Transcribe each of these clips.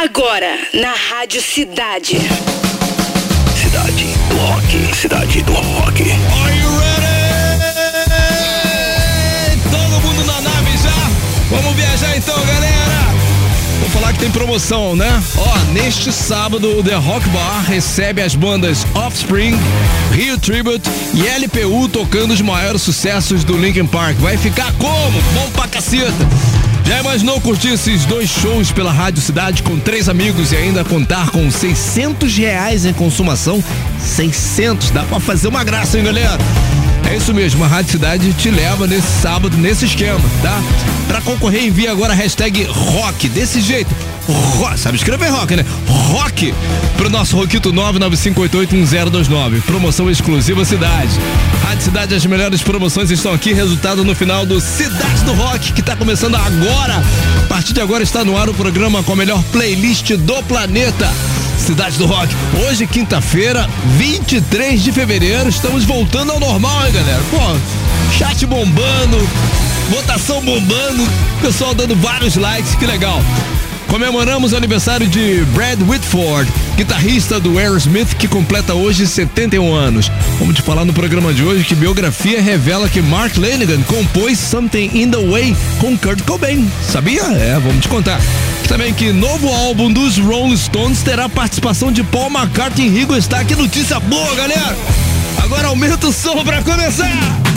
Agora, na Rádio Cidade. Cidade do Rock. Cidade do Rock. Are you ready? Todo mundo na nave já? Vamos viajar então, galera! Vou falar que tem promoção, né? Ó, neste sábado o The Rock Bar recebe as bandas Offspring, Rio Tribute e LPU tocando os maiores sucessos do Linkin Park. Vai ficar como? Bom pra caceta! Já imaginou curtir esses dois shows pela Rádio Cidade com três amigos e ainda contar com 600 reais em consumação? 600, dá pra fazer uma graça, hein, galera? É isso mesmo, a Rádio Cidade te leva nesse sábado, nesse esquema, tá? Pra concorrer, envia agora a hashtag rock, desse jeito. Rock, sabe escrever rock, né? Rock pro nosso Roquito 995881029. Promoção exclusiva Cidade. Rádio Cidade, as melhores promoções estão aqui. Resultado no final do Cidade do Rock, que tá começando agora. A partir de agora está no ar o programa com a melhor playlist do planeta. Cidade do Rock. Hoje, quinta-feira, 23 de fevereiro, estamos voltando ao normal, hein, galera? Pô, chat bombando, votação bombando, pessoal dando vários likes, que legal. Comemoramos o aniversário de Brad Whitford, guitarrista do Aerosmith, que completa hoje 71 anos. Vamos te falar no programa de hoje que biografia revela que Mark Lanigan compôs Something in the Way com Kurt Cobain. Sabia? É, vamos te contar. Também que novo álbum dos Rolling Stones terá participação de Paul McCartney e Rigo Starr. Que notícia boa, galera! Agora aumenta o som pra começar!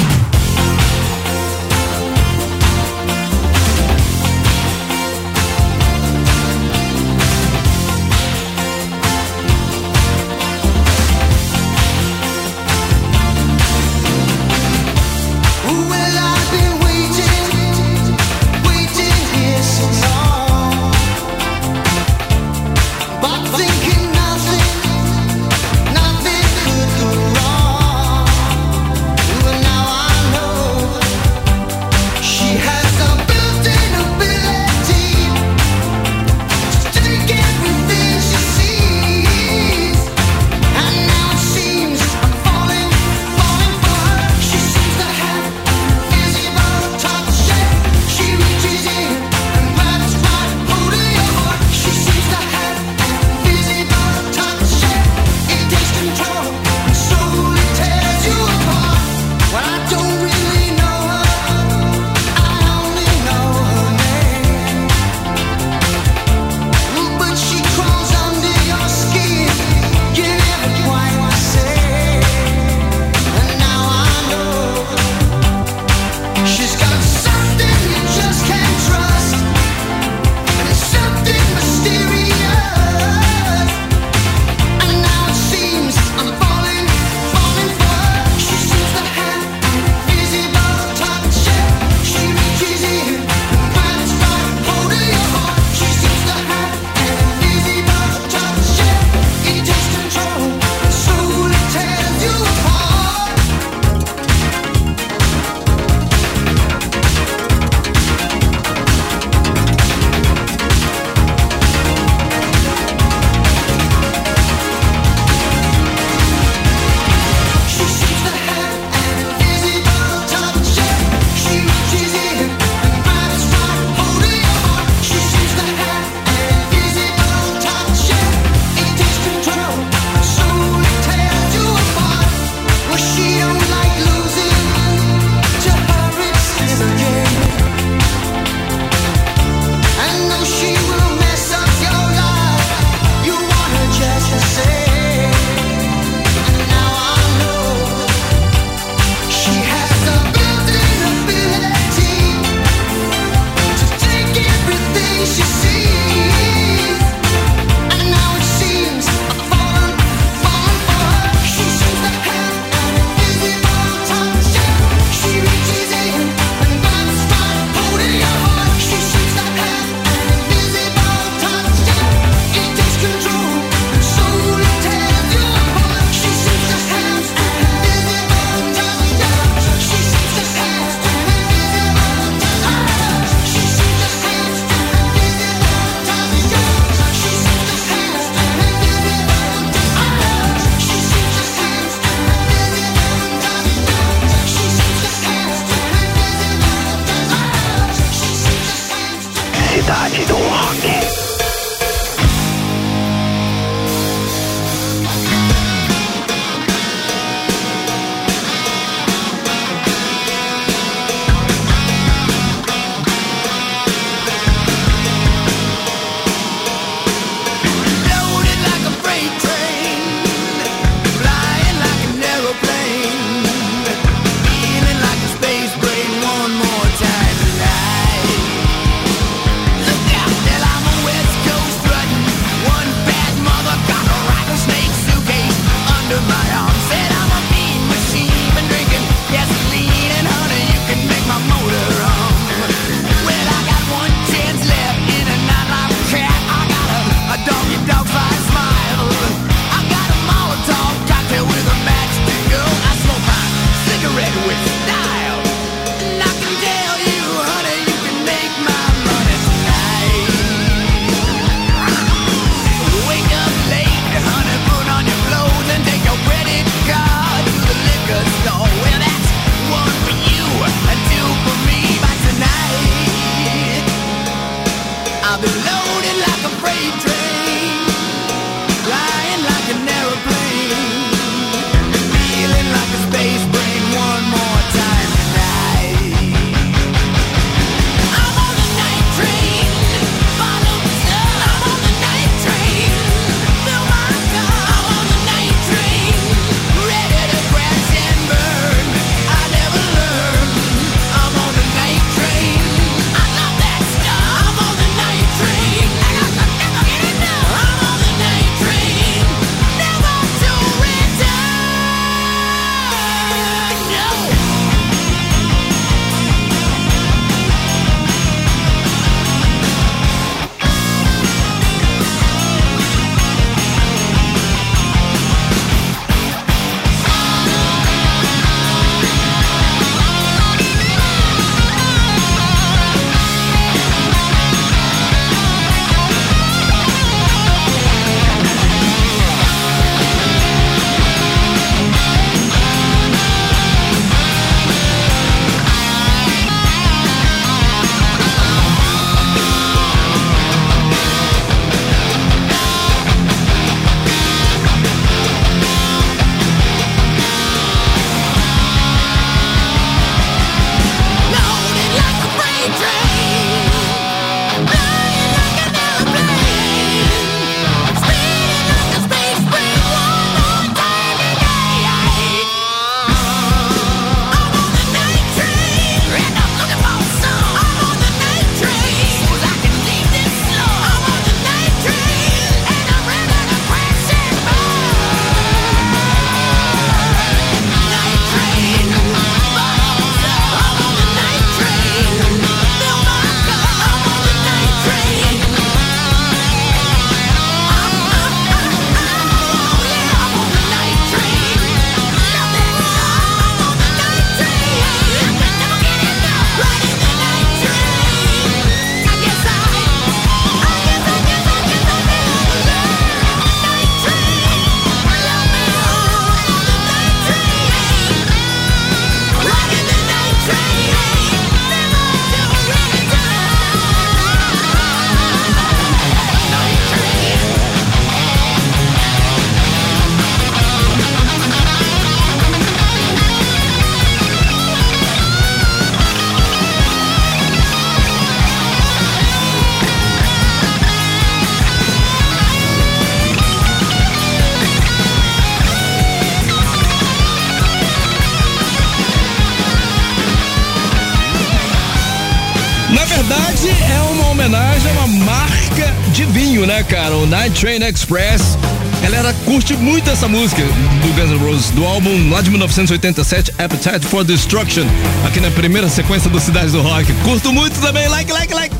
Train Express. Galera, curte muito essa música do Guns N' Roses, do álbum lá de 1987, Appetite for Destruction, aqui na primeira sequência do Cidade do Rock. Curto muito também, like, like, like.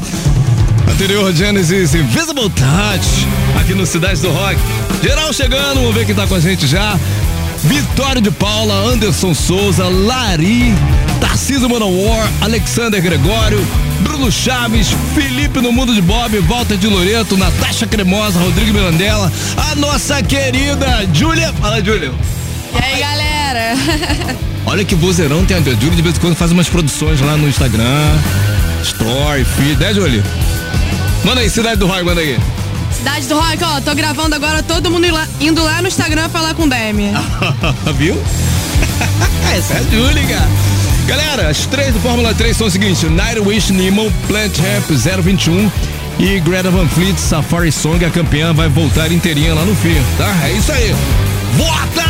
Anterior Genesis Invisible Touch, aqui no Cidade do Rock. Geral chegando, vamos ver quem tá com a gente já. Vitória de Paula, Anderson Souza, Lari, Tarcísio Manowar, Alexander Gregório, Bruno Chaves, Felipe no Mundo de Bob, Walter de Loreto, Natasha Cremosa, Rodrigo Mirandela, a nossa querida Júlia. Fala, Júlia. E aí, galera? Olha que vozeirão tem a Júlia, de vez em quando faz umas produções lá no Instagram, Story, Feed, né, Júlia? Manda aí, Cidade do Rock, manda aí. Cidade do Rock, ó, tô gravando agora todo mundo indo lá no Instagram falar com o Demi. Viu? Essa é a Júlia, cara. Galera, as três do Fórmula 3 são o seguinte: Nightwish Nemo, Plant Ramp 021 e Greta Van Fleet Safari Song, a campeã vai voltar inteirinha lá no fim, tá? É isso aí. Vota!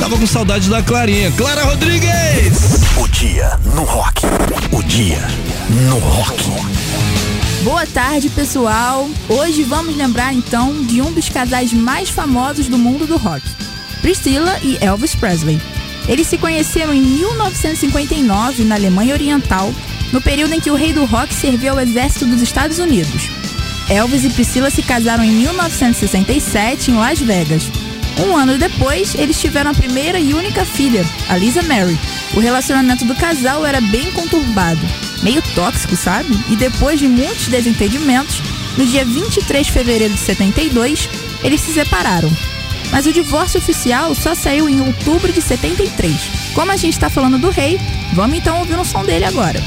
Tava com saudade da Clarinha. Clara Rodrigues! O dia no rock. O dia no rock. Boa tarde, pessoal. Hoje vamos lembrar então de um dos casais mais famosos do mundo do rock, Priscilla e Elvis Presley. Eles se conheceram em 1959 na Alemanha Oriental, no período em que o rei do rock serviu ao exército dos Estados Unidos. Elvis e Priscilla se casaram em 1967 em Las Vegas. Um ano depois, eles tiveram a primeira e única filha, a Lisa Mary. O relacionamento do casal era bem conturbado, meio tóxico, sabe? E depois de muitos desentendimentos, no dia 23 de fevereiro de 72, eles se separaram mas o divórcio oficial só saiu em outubro de 73. Como a gente está falando do rei, vamos então ouvir o som dele agora.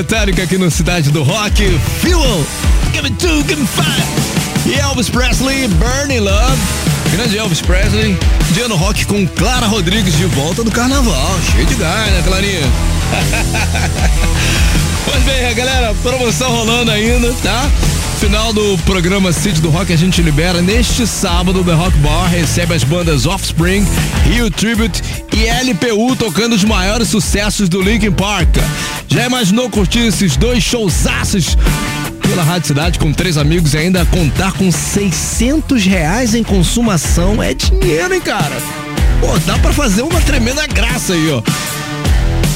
Metallica aqui no Cidade do Rock. Fuel, Give It Two, Give It Five. E Elvis Presley, Burning Love. Grande Elvis Presley. Dia no Rock com Clara Rodrigues de volta do carnaval. Cheio de gás, né, Clarinha? pois bem, galera, promoção rolando ainda, tá? Final do programa City do Rock a gente libera. Neste sábado, The Rock Bar recebe as bandas Offspring, Rio Tribute e LPU tocando os maiores sucessos do Linkin Park. Já imaginou curtir esses dois showzaços pela Rádio Cidade com três amigos e ainda contar com 600 reais em consumação? É dinheiro, hein, cara? Pô, dá pra fazer uma tremenda graça aí, ó.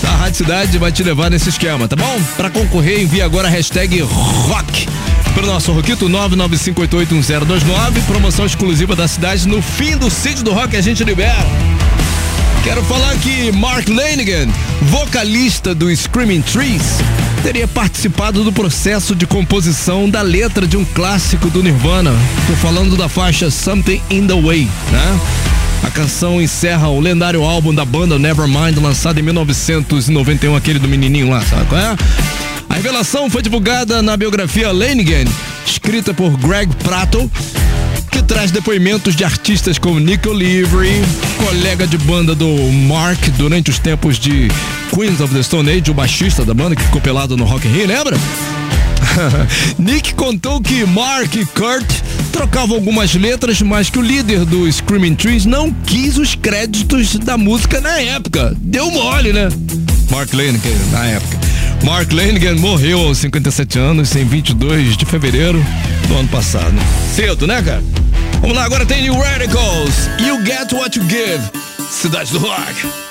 A Rádio Cidade vai te levar nesse esquema, tá bom? Pra concorrer, envie agora a hashtag ROCK pelo nosso Roquito 995881029, promoção exclusiva da cidade no fim do sítio do rock a gente libera. Quero falar que Mark Lanigan, vocalista do Screaming Trees, teria participado do processo de composição da letra de um clássico do Nirvana. Tô falando da faixa Something in the Way, né? A canção encerra o lendário álbum da banda Nevermind, lançado em 1991, aquele do menininho lá, sabe qual é? A revelação foi divulgada na biografia Lanigan, escrita por Greg Prato, que traz depoimentos de artistas como Nick O'Leary, colega de banda do Mark durante os tempos de Queens of the Stone Age, o baixista da banda que ficou pelado no Rock in Rio, lembra? Nick contou que Mark e Kurt trocavam algumas letras, mas que o líder do Screaming Trees não quis os créditos da música na época. Deu mole, né? Mark Lanigan, na época. Mark Lanigan morreu aos 57 anos, em 22 de fevereiro do ano passado. Cedo, né, cara? Vamos lá, agora tem New Radicals. You Get What You Give. Cidade do Rock.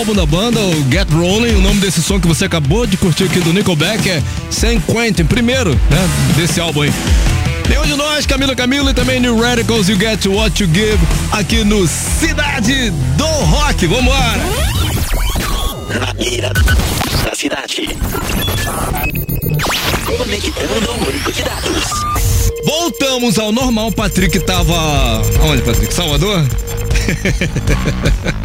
Álbum da banda, o Get Rolling. O nome desse som que você acabou de curtir aqui do Nickelback é San Quentin, primeiro, né, desse álbum aí. Nenhum de nós, Camila Camilo e também New Radicals, You Get What You Give, aqui no Cidade do Rock. Vambora! Na mira da cidade. Conectando o banco de dados. Voltamos ao normal. Patrick tava. Onde, Patrick? Salvador?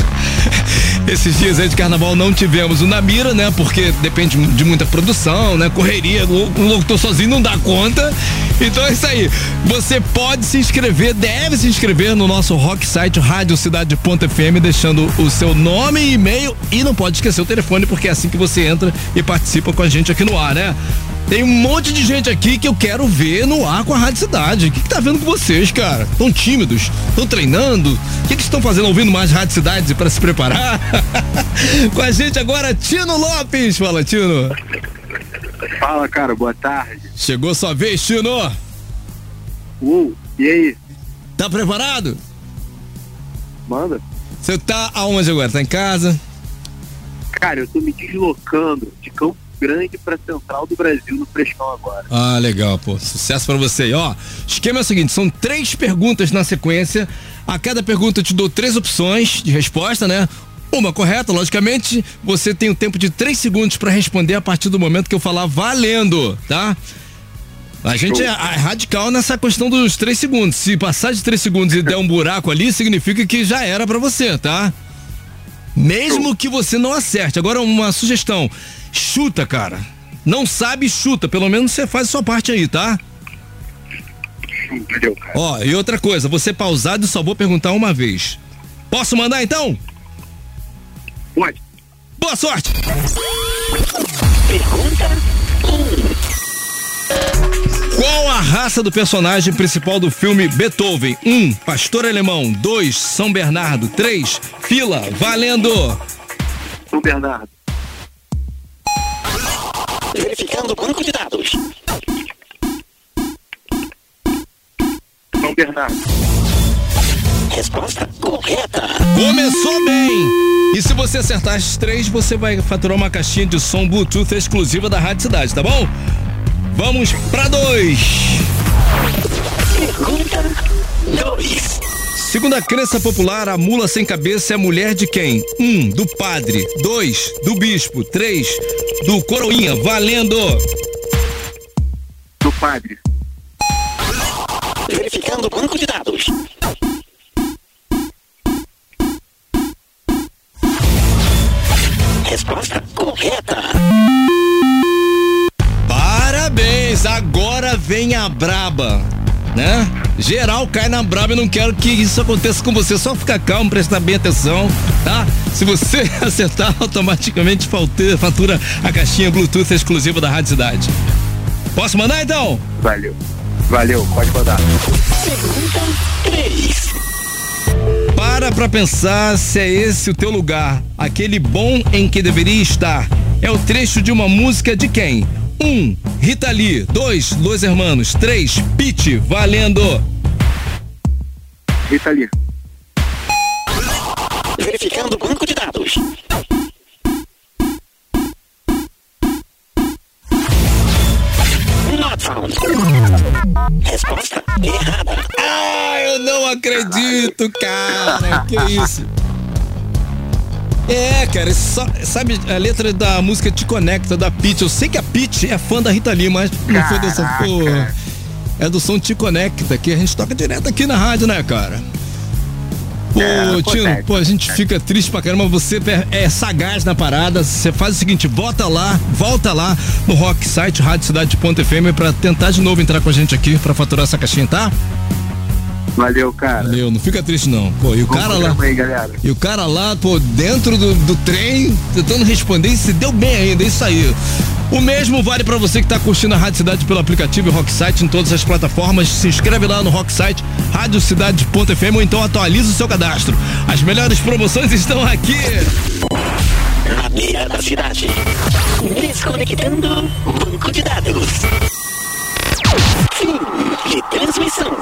Esses dias aí de carnaval não tivemos o Namira, né? Porque depende de muita produção, né? Correria, o locutor sozinho não dá conta. Então é isso aí. Você pode se inscrever, deve se inscrever no nosso rock site radiocidade.fm, deixando o seu nome e e-mail e não pode esquecer o telefone, porque é assim que você entra e participa com a gente aqui no ar, né? Tem um monte de gente aqui que eu quero ver no ar com a Rádio Cidade. O que, que tá vendo com vocês, cara? Tão tímidos? Estão treinando? O que, que estão fazendo ouvindo mais Rádio Cidade para se preparar? com a gente agora, Tino Lopes. Fala, Tino. Fala, cara, boa tarde. Chegou sua vez, Tino. Uh, e aí? Tá preparado? Manda? Você tá aonde agora? Tá em casa? Cara, eu tô me deslocando de Campo Grande pra Central do Brasil no Frescão agora. Ah, legal, pô. Sucesso pra você aí. Ó, esquema é o seguinte: são três perguntas na sequência. A cada pergunta eu te dou três opções de resposta, né? Uma correta, logicamente. Você tem o tempo de três segundos pra responder a partir do momento que eu falar valendo, tá? A gente é, é radical nessa questão dos três segundos. Se passar de três segundos e der um buraco ali, significa que já era pra você, tá? Mesmo que você não acerte. Agora, uma sugestão: chuta, cara. Não sabe, chuta. Pelo menos você faz a sua parte aí, tá? Valeu, cara. Ó, e outra coisa, você pausado e só vou perguntar uma vez. Posso mandar então? Pode. Boa sorte! Pergunta Qual a raça do personagem principal do filme Beethoven? 1. Um, pastor alemão. 2. São Bernardo. 3. Fila. Valendo! São Bernardo. Verificando o banco de dados. São Bernardo. Resposta correta. Começou bem! E se você acertar as três, você vai faturar uma caixinha de som Bluetooth exclusiva da Rádio Cidade, tá bom? Vamos pra dois! Pergunta 2. Segundo a crença popular, a mula sem cabeça é a mulher de quem? Um, do padre. Dois, do bispo. Três, do coroinha. Valendo! Do padre. Verificando o banco de dados. Resposta correta. Parabéns! Agora vem a braba, né? Geral cai na braba e não quero que isso aconteça com você. Só ficar calmo, prestar bem atenção, tá? Se você acertar, automaticamente fatura a caixinha Bluetooth exclusiva da Rádio Cidade. Posso mandar então? Valeu. Valeu, pode mandar. Pergunta 3. Para pra pensar se é esse o teu lugar, aquele bom em que deveria estar. É o trecho de uma música de quem? Um, Rita Lee. Dois, Los Hermanos. Três, Pete. Valendo! Rita Lee. Verificando o banco de dados. Not found. Resposta errada. Ah, eu não acredito, cara. Que isso? É, cara, só- sabe a letra da música Te Conecta, da Pitty. Eu sei que a Pitty é fã da Rita Lee, mas não foi dessa porra. É do som Te Conecta, que a gente toca direto aqui na rádio, né, cara? Pô, É, Tino, acontece. pô, a gente fica triste pra caramba, você é sagaz na parada, você faz o seguinte, volta lá, volta lá no Rock Site, radiocidade.fm pra tentar de novo entrar com a gente aqui pra faturar essa caixinha, tá? Valeu, cara. Valeu, não fica triste não. Pô, e o Bom cara lá, aí, e o cara lá, pô, dentro do, do trem, tentando responder e se deu bem ainda, é isso aí. O mesmo vale pra você que tá curtindo a Rádio Cidade pelo aplicativo e Rock Site em todas as plataformas. Se inscreve lá no Rock Site, radiocidade.fm ou então atualiza o seu cadastro. As melhores promoções estão aqui. Na mira da cidade. Desconectando banco de dados. Fim de transmissão.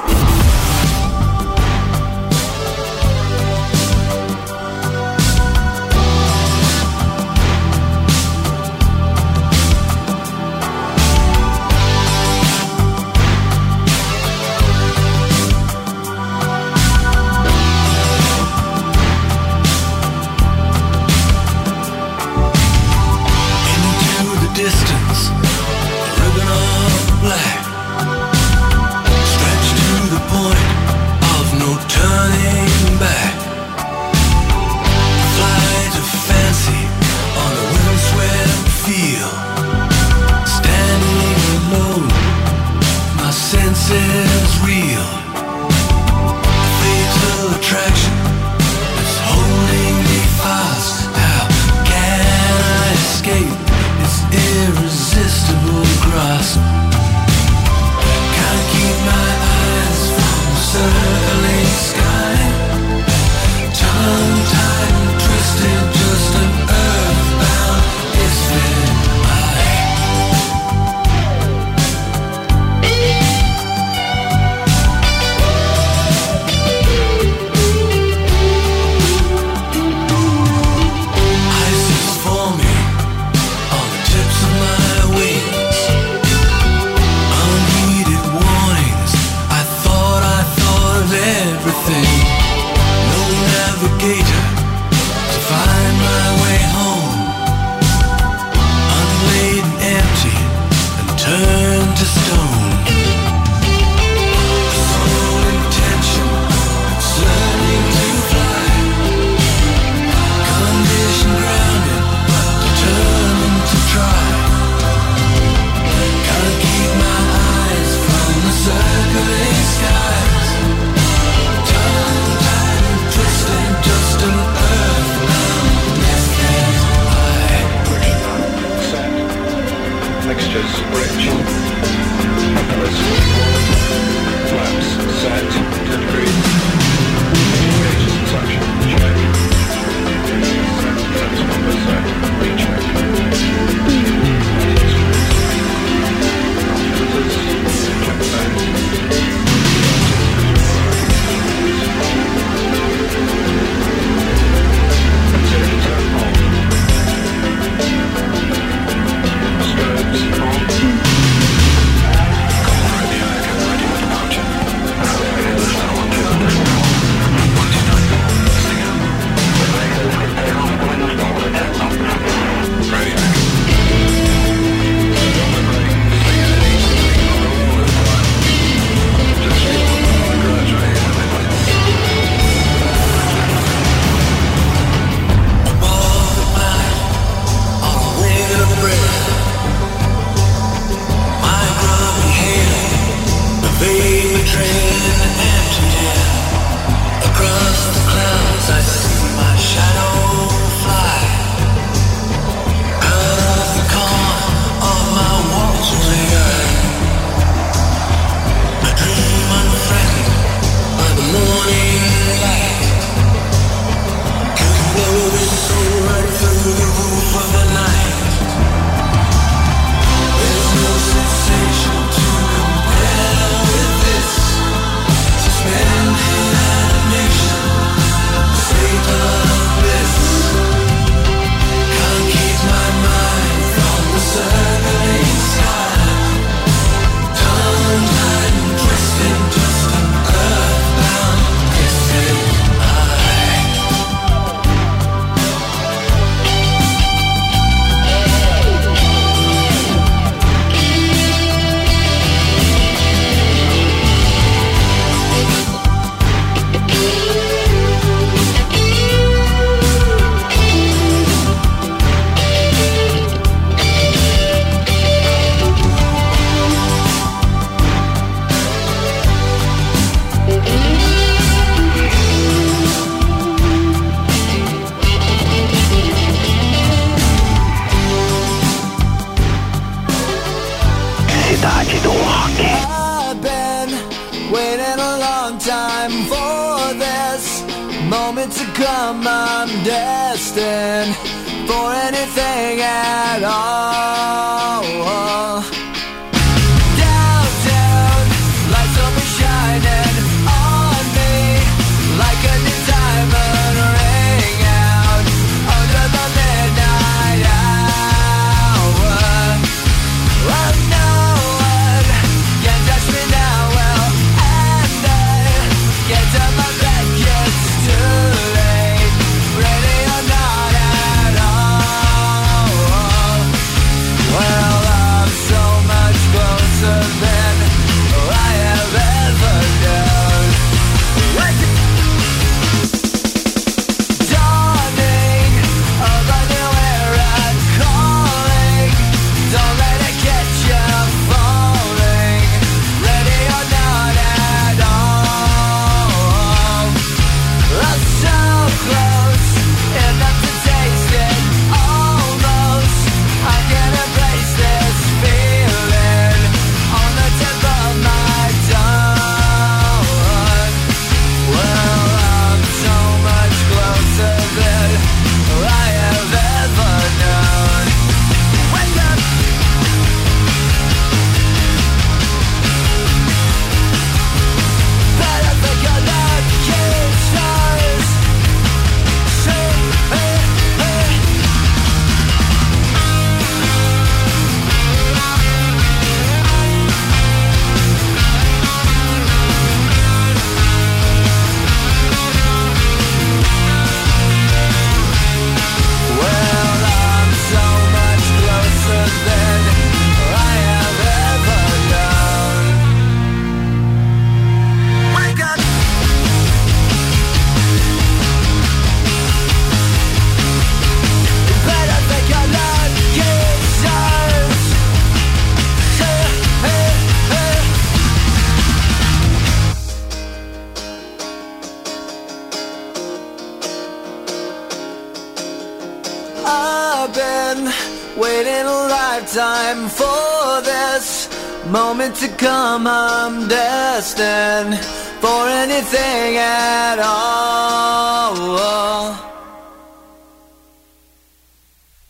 I'm destined for anything at all.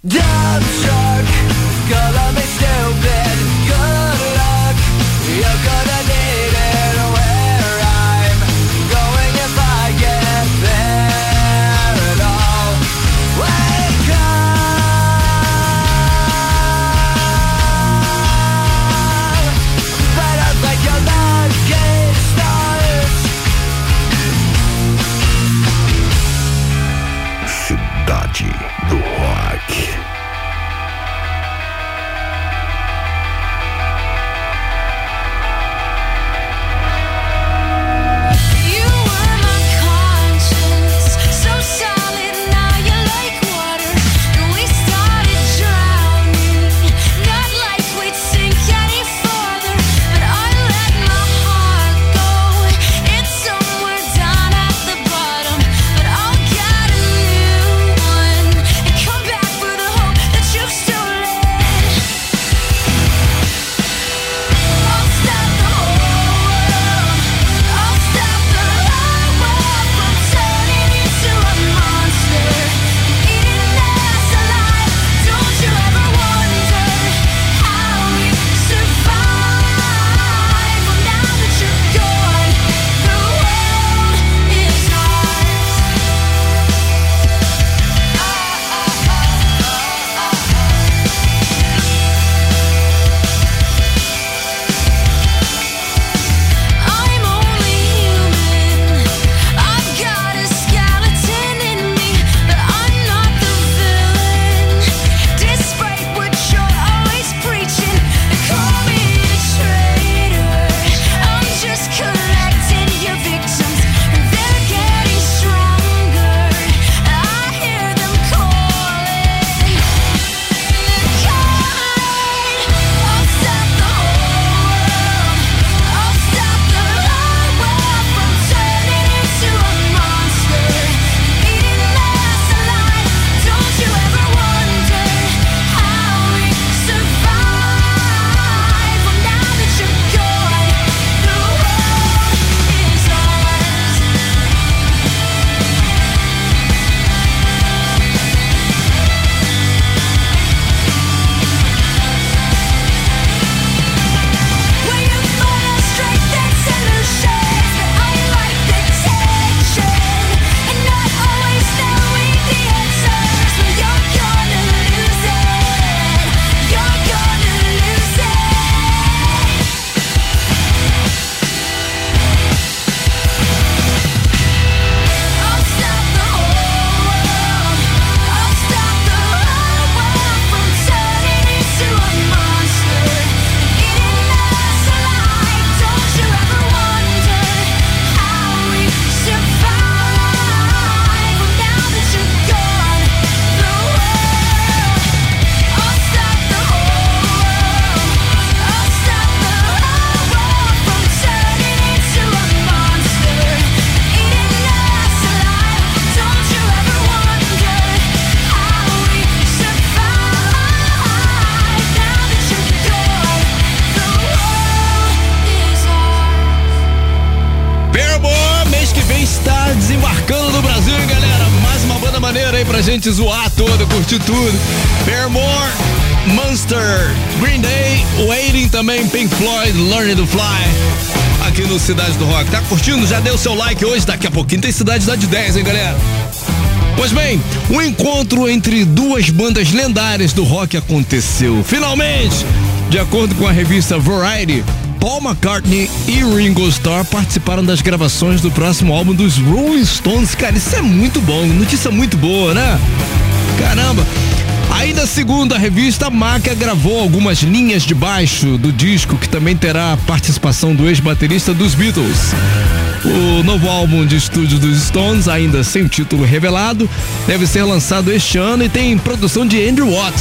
Dumb vem estar desembarcando no Brasil, hein, galera? Mais uma banda maneira aí pra gente zoar toda, curtir tudo. Paramore, Monster, Green Day, Waiting também, Pink Floyd, Learning to Fly. Aqui no Cidade do Rock. Tá curtindo? Já deu seu like hoje? Daqui a pouquinho tem Cidade da de 10, hein, galera? Pois bem, o encontro entre duas bandas lendárias do rock aconteceu. Finalmente, de acordo com a revista Variety, Paul McCartney e Ringo Starr participaram das gravações do próximo álbum dos Rolling Stones. Cara, isso é muito bom, notícia muito boa, né? Caramba! Ainda segundo a revista, Maca gravou algumas linhas de baixo do disco, que também terá a participação do ex-baterista dos Beatles. O novo álbum de estúdio dos Stones, ainda sem título revelado, deve ser lançado este ano e tem produção de Andrew Watt,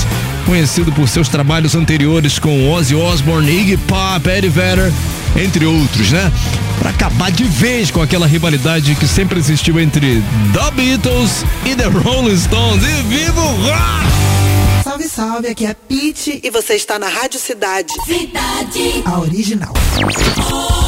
conhecido por seus trabalhos anteriores com Ozzy Osbourne, Iggy Pop, Eddie Vedder, entre outros, né? Para acabar de vez com aquela rivalidade que sempre existiu entre The Beatles e The Rolling Stones. E viva o rock! Salve, salve, aqui é Pete e você está na Rádio Cidade. Cidade. A original. Pane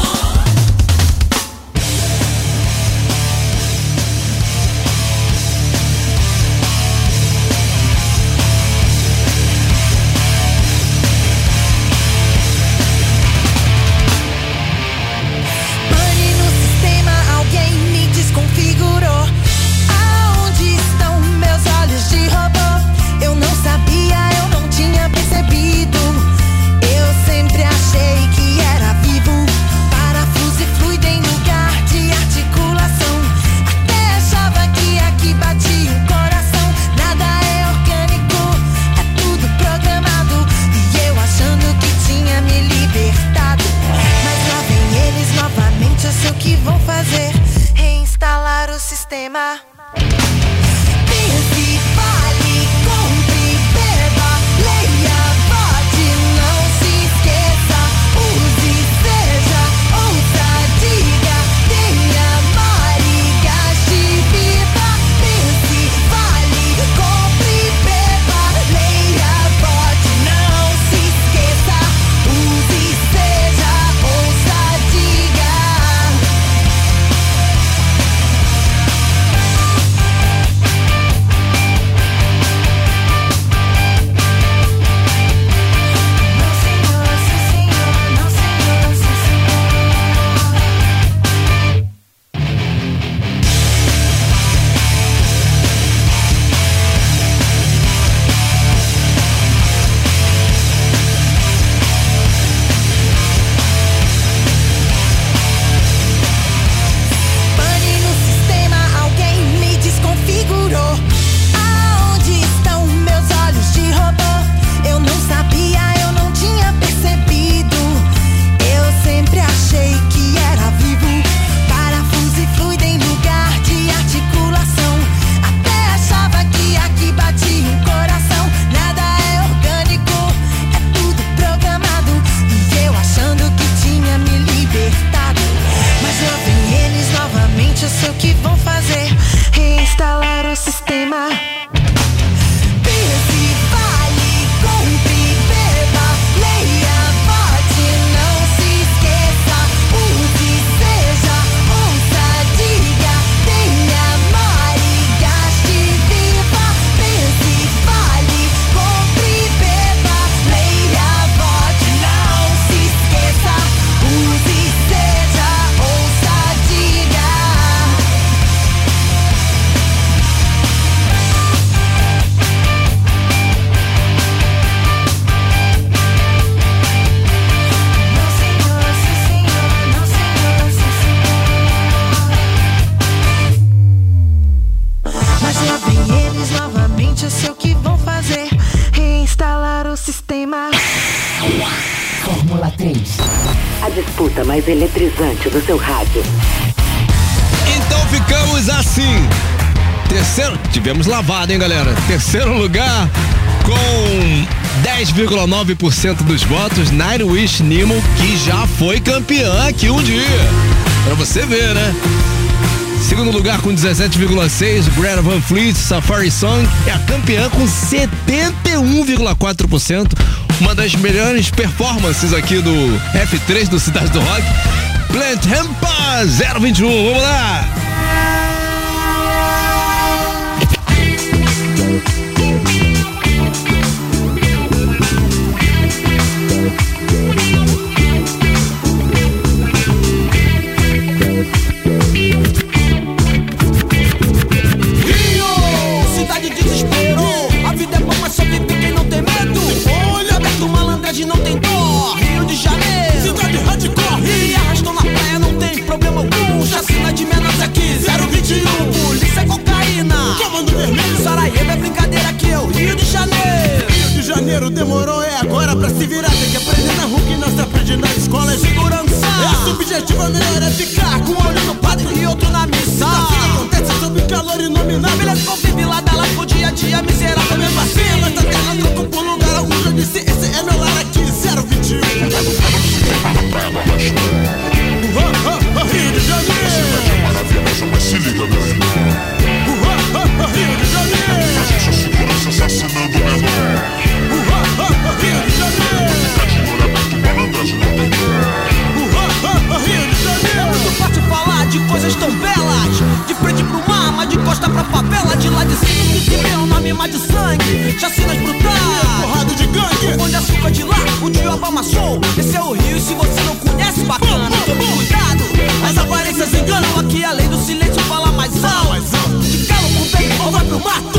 do seu rádio. Então ficamos assim. Terceiro, tivemos lavado, hein, galera? Terceiro lugar com 10,9% dos votos, Nightwish Nemo, que já foi campeã aqui um dia. Pra você ver, né? Segundo lugar com 17,6, Greta Van Fleet, Safari Song é a campeã com 71,4%. Uma das melhores performances aqui do F3 do Cidade do Rock. Plant Rampa 021, vamos lá! Tem que aprender na rua que nós tá aprende na escola é segurança. É subjetivo é melhor é ficar com um olho no padre e outro na missa. Ah. Isso acontece é sob calor inominável. É Chacinas brutais. Porrada de gangue. Onde açúcar de lá, o diabo amassou. Esse é o Rio, se você não conhece, bacana. Tome cuidado, as aparências enganam. Aqui além do silêncio fala mais alto. De calo pro bem ou vai pro mato.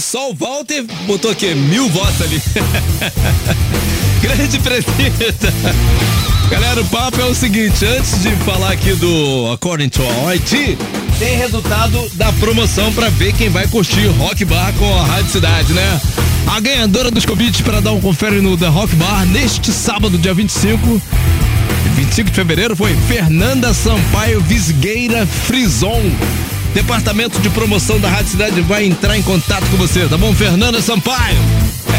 Só o Walter botou aqui mil votos ali. Grande presida. Galera, o papo é o seguinte: antes de falar aqui do According to IT, tem resultado da promoção pra ver quem vai curtir Rock Bar com a Rádio Cidade, né? A ganhadora dos convites para dar um confere no The Rock Bar neste sábado, dia 25. 25 de fevereiro foi Fernanda Sampaio Visgueira Frison. Departamento de promoção da Rádio Cidade vai entrar em contato com você, tá bom? Fernanda Sampaio.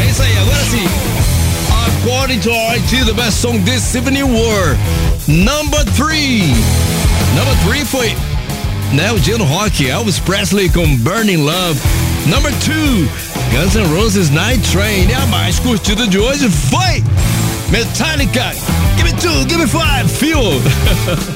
É isso aí, agora sim. According to RT, the best song this evening were Number 3. Number 3 foi né, o dia rock, Elvis Presley com Burning Love. Number 2, Guns N' Roses Night Train. E a mais curtida de hoje foi Metallica. Give me two, give me five, Fuel.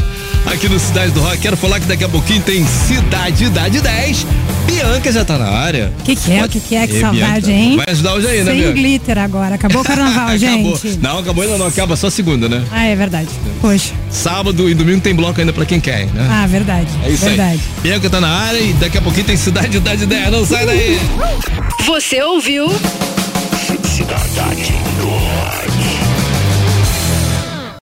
Aqui no Cidade do Rock, quero falar que daqui a pouquinho tem Cidade Idade 10. Bianca já tá na área. O que, que é? O que, que é? Que saudade, hein? Vai ajudar hoje aí, né, Sem Bianca? glitter agora. Acabou o carnaval, Acabou. gente. Não, acabou ainda não, acaba só segunda, né? Ah, é verdade. Poxa. Sábado e domingo tem bloco ainda pra quem quer, né? Ah, verdade. É isso verdade. aí. Bianca tá na área e daqui a pouquinho tem Cidade Idade 10. Não sai daí. Você ouviu